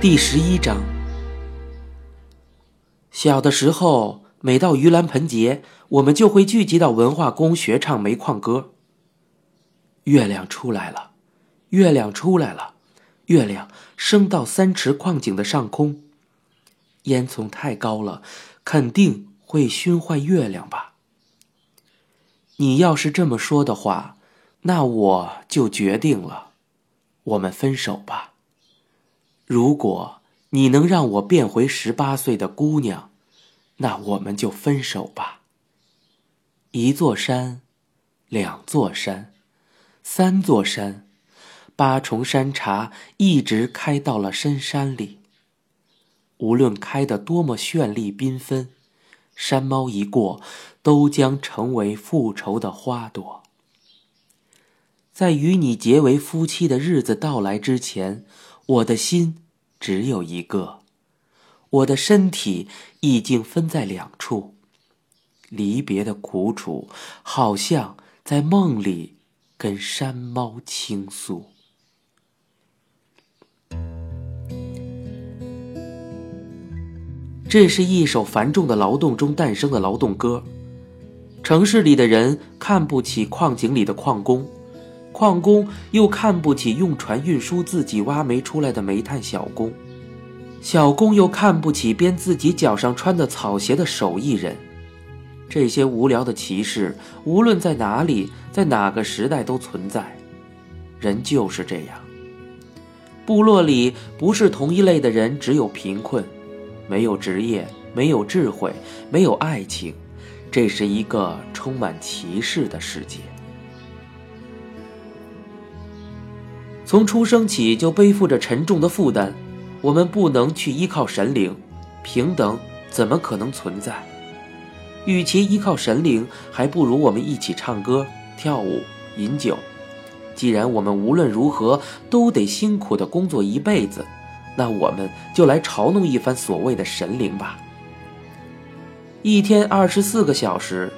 第十一章。小的时候，每到盂兰盆节，我们就会聚集到文化宫学唱煤矿歌。月亮出来了，月亮出来了，月亮升到三池矿井的上空。烟囱太高了，肯定会熏坏月亮吧？你要是这么说的话，那我就决定了，我们分手吧。如果你能让我变回十八岁的姑娘，那我们就分手吧。一座山，两座山，三座山，八重山茶一直开到了深山里。无论开得多么绚丽缤纷，山猫一过，都将成为复仇的花朵。在与你结为夫妻的日子到来之前，我的心只有一个，我的身体已经分在两处。离别的苦楚，好像在梦里跟山猫倾诉。这是一首繁重的劳动中诞生的劳动歌。城市里的人看不起矿井里的矿工，矿工又看不起用船运输自己挖煤出来的煤炭小工，小工又看不起编自己脚上穿的草鞋的手艺人。这些无聊的歧视，无论在哪里，在哪个时代都存在。人就是这样。部落里不是同一类的人，只有贫困。没有职业，没有智慧，没有爱情，这是一个充满歧视的世界。从出生起就背负着沉重的负担，我们不能去依靠神灵，平等怎么可能存在？与其依靠神灵，还不如我们一起唱歌、跳舞、饮酒。既然我们无论如何都得辛苦的工作一辈子。那我们就来嘲弄一番所谓的神灵吧。一天二十四个小时，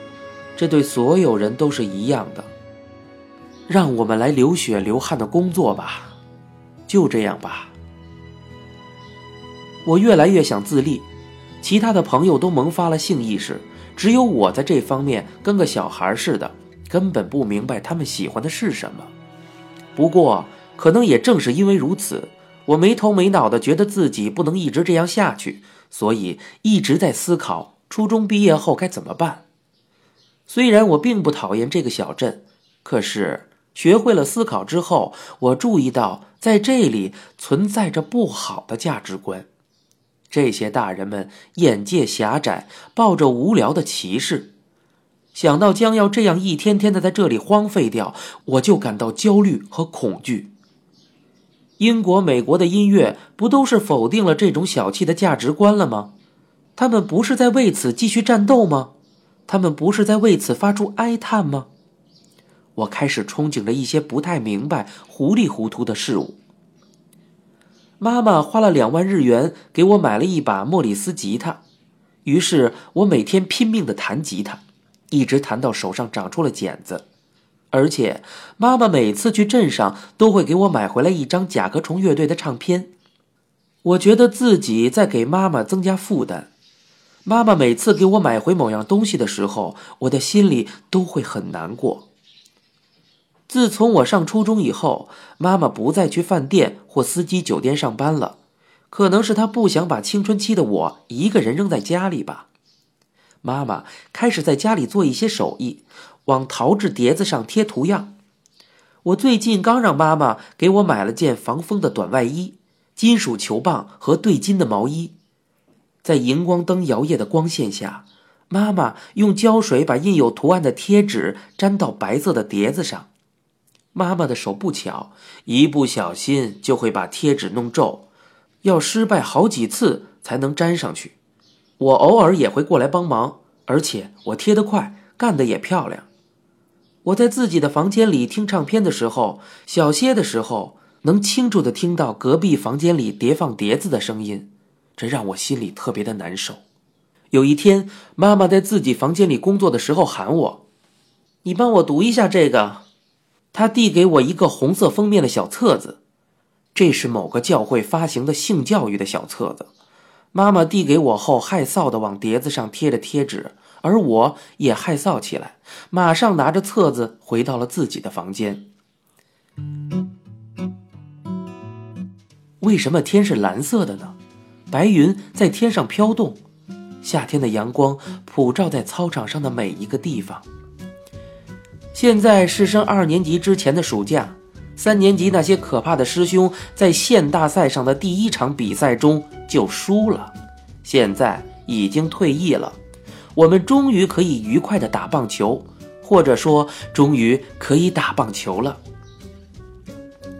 这对所有人都是一样的。让我们来流血流汗的工作吧，就这样吧。我越来越想自立，其他的朋友都萌发了性意识，只有我在这方面跟个小孩似的，根本不明白他们喜欢的是什么。不过，可能也正是因为如此。我没头没脑的觉得自己不能一直这样下去，所以一直在思考初中毕业后该怎么办。虽然我并不讨厌这个小镇，可是学会了思考之后，我注意到在这里存在着不好的价值观。这些大人们眼界狭窄，抱着无聊的歧视。想到将要这样一天天的在这里荒废掉，我就感到焦虑和恐惧。英国、美国的音乐不都是否定了这种小气的价值观了吗？他们不是在为此继续战斗吗？他们不是在为此发出哀叹吗？我开始憧憬着一些不太明白、糊里糊涂的事物。妈妈花了两万日元给我买了一把莫里斯吉他，于是我每天拼命的弹吉他，一直弹到手上长出了茧子。而且，妈妈每次去镇上都会给我买回来一张甲壳虫乐队的唱片。我觉得自己在给妈妈增加负担。妈妈每次给我买回某样东西的时候，我的心里都会很难过。自从我上初中以后，妈妈不再去饭店或司机酒店上班了，可能是她不想把青春期的我一个人扔在家里吧。妈妈开始在家里做一些手艺。往陶制碟子上贴图样。我最近刚让妈妈给我买了件防风的短外衣、金属球棒和对襟的毛衣。在荧光灯摇曳的光线下，妈妈用胶水把印有图案的贴纸粘到白色的碟子上。妈妈的手不巧，一不小心就会把贴纸弄皱，要失败好几次才能粘上去。我偶尔也会过来帮忙，而且我贴得快，干得也漂亮。我在自己的房间里听唱片的时候，小歇的时候，能清楚的听到隔壁房间里叠放碟子的声音，这让我心里特别的难受。有一天，妈妈在自己房间里工作的时候喊我：“你帮我读一下这个。”他递给我一个红色封面的小册子，这是某个教会发行的性教育的小册子。妈妈递给我后，害臊的往碟子上贴着贴纸，而我也害臊起来，马上拿着册子回到了自己的房间。为什么天是蓝色的呢？白云在天上飘动，夏天的阳光普照在操场上的每一个地方。现在是升二年级之前的暑假。三年级那些可怕的师兄在县大赛上的第一场比赛中就输了，现在已经退役了。我们终于可以愉快的打棒球，或者说，终于可以打棒球了。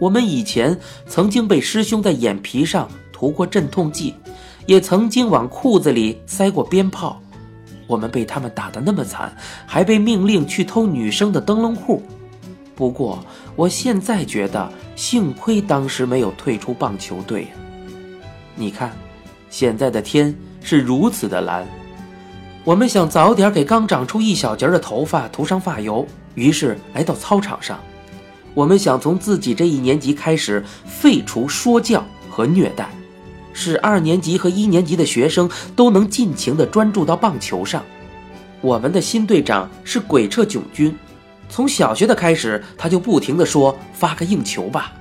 我们以前曾经被师兄在眼皮上涂过镇痛剂，也曾经往裤子里塞过鞭炮。我们被他们打得那么惨，还被命令去偷女生的灯笼裤。不过，我现在觉得幸亏当时没有退出棒球队。你看，现在的天是如此的蓝。我们想早点给刚长出一小截的头发涂上发油，于是来到操场上。我们想从自己这一年级开始废除说教和虐待，使二年级和一年级的学生都能尽情地专注到棒球上。我们的新队长是鬼彻囧君。从小学的开始，他就不停地说：“发个硬球吧。”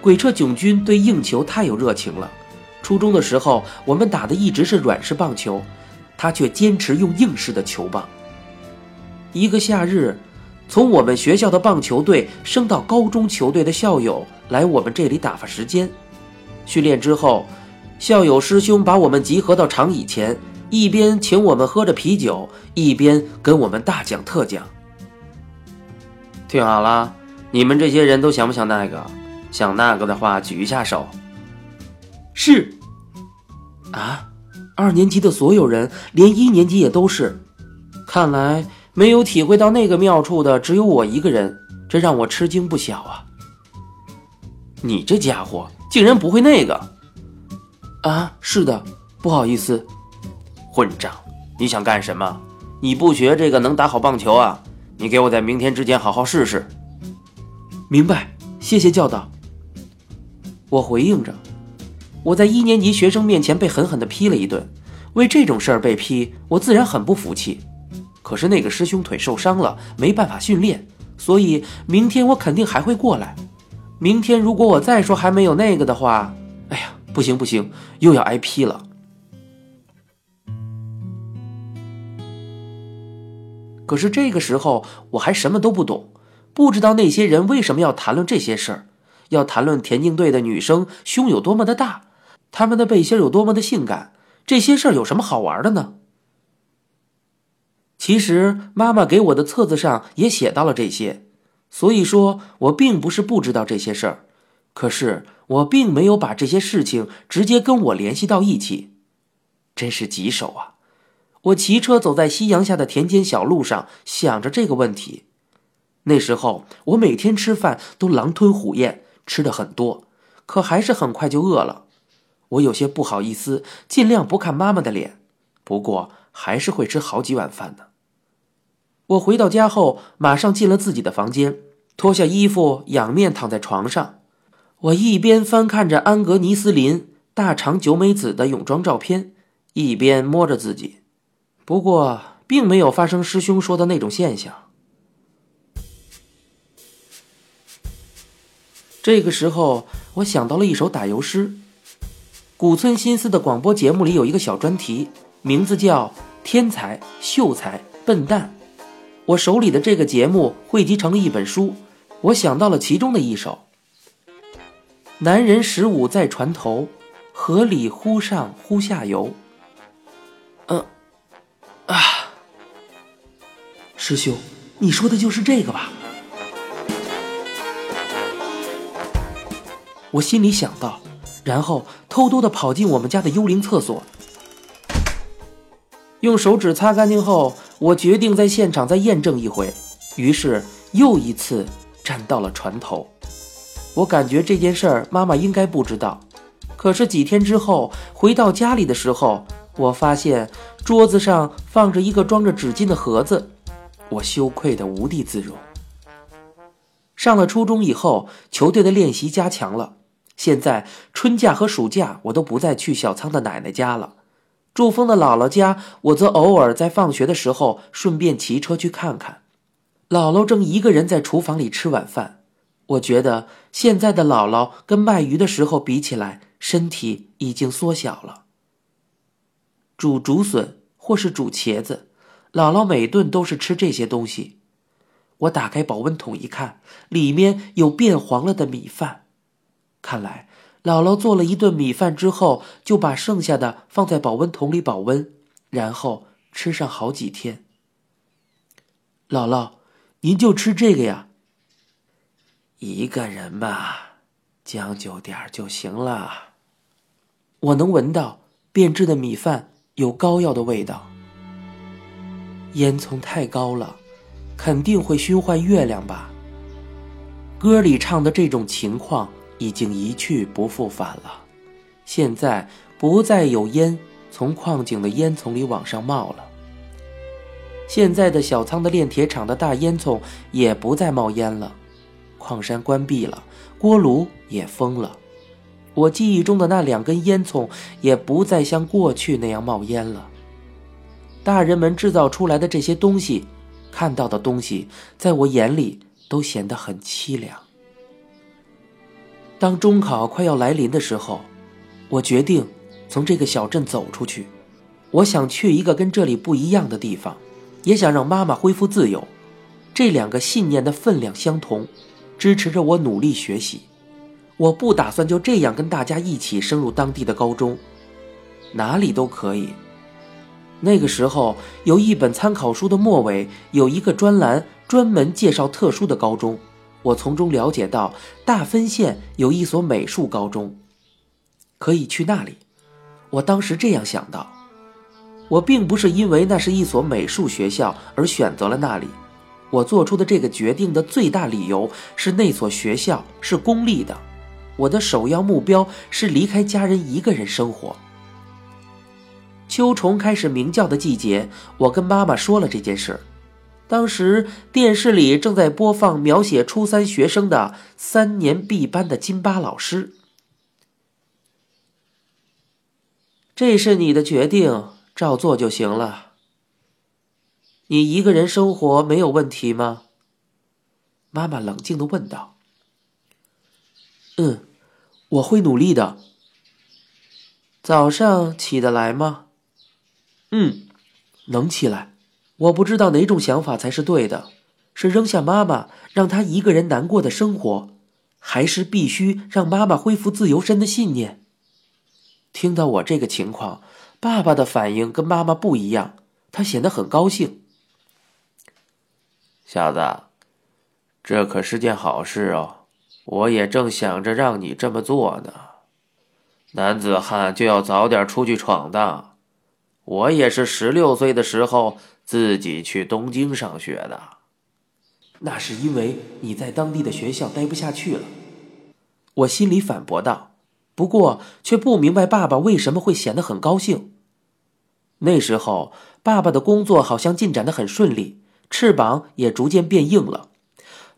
鬼彻囧君对硬球太有热情了。初中的时候，我们打的一直是软式棒球，他却坚持用硬式的球棒。一个夏日，从我们学校的棒球队升到高中球队的校友来我们这里打发时间。训练之后，校友师兄把我们集合到长椅前，一边请我们喝着啤酒，一边跟我们大讲特讲。听好了，你们这些人都想不想那个？想那个的话，举一下手。是。啊，二年级的所有人，连一年级也都是。看来没有体会到那个妙处的只有我一个人，这让我吃惊不小啊。你这家伙竟然不会那个？啊，是的，不好意思。混账！你想干什么？你不学这个能打好棒球啊？你给我在明天之前好好试试。明白，谢谢教导。我回应着。我在一年级学生面前被狠狠地批了一顿，为这种事儿被批，我自然很不服气。可是那个师兄腿受伤了，没办法训练，所以明天我肯定还会过来。明天如果我再说还没有那个的话，哎呀，不行不行，又要挨批了。可是这个时候我还什么都不懂，不知道那些人为什么要谈论这些事儿，要谈论田径队的女生胸有多么的大，她们的背心有多么的性感，这些事儿有什么好玩的呢？其实妈妈给我的册子上也写到了这些，所以说我并不是不知道这些事儿，可是我并没有把这些事情直接跟我联系到一起，真是棘手啊。我骑车走在夕阳下的田间小路上，想着这个问题。那时候我每天吃饭都狼吞虎咽，吃的很多，可还是很快就饿了。我有些不好意思，尽量不看妈妈的脸，不过还是会吃好几碗饭的。我回到家后，马上进了自己的房间，脱下衣服，仰面躺在床上。我一边翻看着安格尼斯林大长久美子的泳装照片，一边摸着自己。不过，并没有发生师兄说的那种现象。这个时候，我想到了一首打油诗。古村新司的广播节目里有一个小专题，名字叫“天才、秀才、笨蛋”。我手里的这个节目汇集成了一本书，我想到了其中的一首：“男人十五在船头，河里忽上忽下游。”嗯。啊，师兄，你说的就是这个吧？我心里想到，然后偷偷的跑进我们家的幽灵厕所，用手指擦干净后，我决定在现场再验证一回。于是又一次站到了船头。我感觉这件事儿妈妈应该不知道，可是几天之后回到家里的时候。我发现桌子上放着一个装着纸巾的盒子，我羞愧的无地自容。上了初中以后，球队的练习加强了，现在春假和暑假，我都不再去小仓的奶奶家了。祝峰的姥姥家，我则偶尔在放学的时候顺便骑车去看看。姥姥正一个人在厨房里吃晚饭。我觉得现在的姥姥跟卖鱼的时候比起来，身体已经缩小了。煮竹笋或是煮茄子，姥姥每顿都是吃这些东西。我打开保温桶一看，里面有变黄了的米饭。看来姥姥做了一顿米饭之后，就把剩下的放在保温桶里保温，然后吃上好几天。姥姥，您就吃这个呀？一个人嘛，将就点就行了。我能闻到变质的米饭有膏药的味道。烟囱太高了，肯定会熏坏月亮吧？歌里唱的这种情况已经一去不复返了。现在不再有烟从矿井的烟囱里往上冒了。现在的小仓的炼铁厂的大烟囱也不再冒烟了。矿山关闭了，锅炉也封了，我记忆中的那两根烟囱也不再像过去那样冒烟了。大人们制造出来的这些东西，看到的东西，在我眼里都显得很凄凉。当中考快要来临的时候，我决定从这个小镇走出去，我想去一个跟这里不一样的地方，也想让妈妈恢复自由。这两个信念的分量相同。支持着我努力学习，我不打算就这样跟大家一起升入当地的高中，哪里都可以。那个时候有一本参考书的末尾有一个专栏，专门介绍特殊的高中。我从中了解到大分县有一所美术高中，可以去那里。我当时这样想到，我并不是因为那是一所美术学校而选择了那里。我做出的这个决定的最大理由是那所学校是公立的，我的首要目标是离开家人一个人生活。秋虫开始鸣叫的季节，我跟妈妈说了这件事。当时电视里正在播放描写初三学生的三年 B 班的金巴老师。这是你的决定，照做就行了。你一个人生活没有问题吗？妈妈冷静的问道。嗯，我会努力的。早上起得来吗？嗯，能起来。我不知道哪种想法才是对的，是扔下妈妈，让她一个人难过的生活，还是必须让妈妈恢复自由身的信念？听到我这个情况，爸爸的反应跟妈妈不一样，他显得很高兴。小子，这可是件好事哦！我也正想着让你这么做呢。男子汉就要早点出去闯荡。我也是十六岁的时候自己去东京上学的。那是因为你在当地的学校待不下去了。我心里反驳道，不过却不明白爸爸为什么会显得很高兴。那时候，爸爸的工作好像进展的很顺利。翅膀也逐渐变硬了。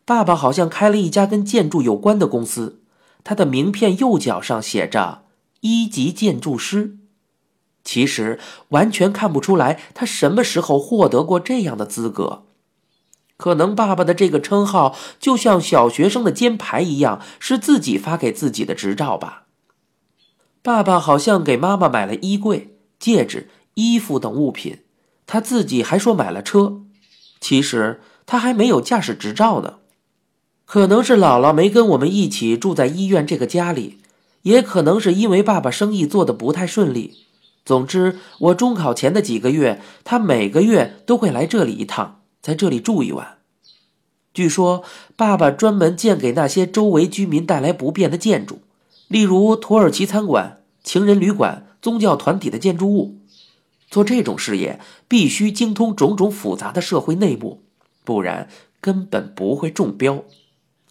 爸爸好像开了一家跟建筑有关的公司，他的名片右脚上写着“一级建筑师”。其实完全看不出来他什么时候获得过这样的资格。可能爸爸的这个称号就像小学生的肩牌一样，是自己发给自己的执照吧。爸爸好像给妈妈买了衣柜、戒指、衣服等物品，他自己还说买了车。其实他还没有驾驶执照呢，可能是姥姥没跟我们一起住在医院这个家里，也可能是因为爸爸生意做得不太顺利。总之，我中考前的几个月，他每个月都会来这里一趟，在这里住一晚。据说爸爸专门建给那些周围居民带来不便的建筑，例如土耳其餐馆、情人旅馆、宗教团体的建筑物。做这种事业必须精通种种复杂的社会内幕，不然根本不会中标。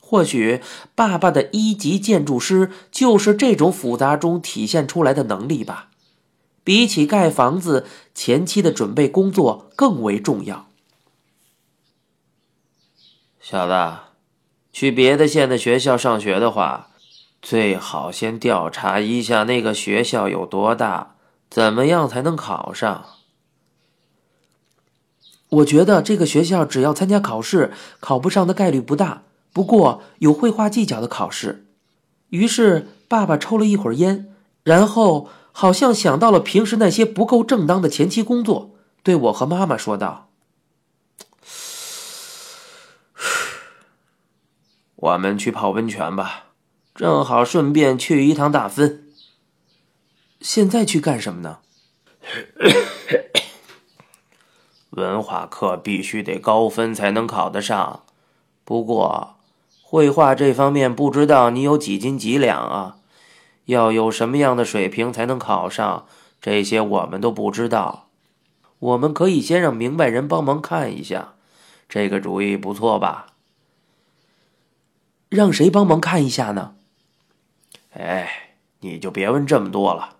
或许爸爸的一级建筑师就是这种复杂中体现出来的能力吧。比起盖房子，前期的准备工作更为重要。小子，去别的县的学校上学的话，最好先调查一下那个学校有多大，怎么样才能考上？我觉得这个学校只要参加考试，考不上的概率不大。不过有绘画技巧的考试。于是爸爸抽了一会儿烟，然后好像想到了平时那些不够正当的前期工作，对我和妈妈说道：“我们去泡温泉吧，正好顺便去一趟大分。现在去干什么呢？” 文化课必须得高分才能考得上，不过绘画这方面不知道你有几斤几两啊？要有什么样的水平才能考上？这些我们都不知道。我们可以先让明白人帮忙看一下，这个主意不错吧？让谁帮忙看一下呢？哎，你就别问这么多了。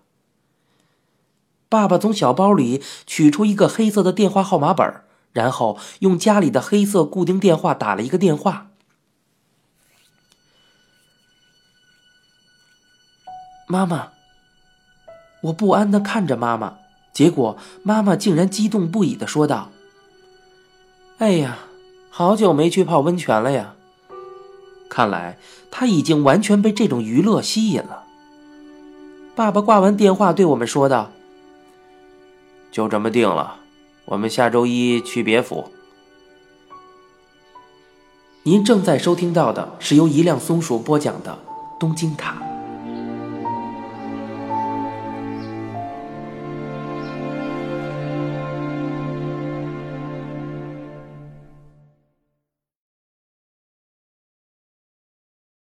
爸爸从小包里取出一个黑色的电话号码本，然后用家里的黑色固定电话打了一个电话。妈妈，我不安的看着妈妈，结果妈妈竟然激动不已的说道：“哎呀，好久没去泡温泉了呀！看来他已经完全被这种娱乐吸引了。”爸爸挂完电话对我们说道。就这么定了，我们下周一去别府。您正在收听到的是由一辆松鼠播讲的《东京塔》。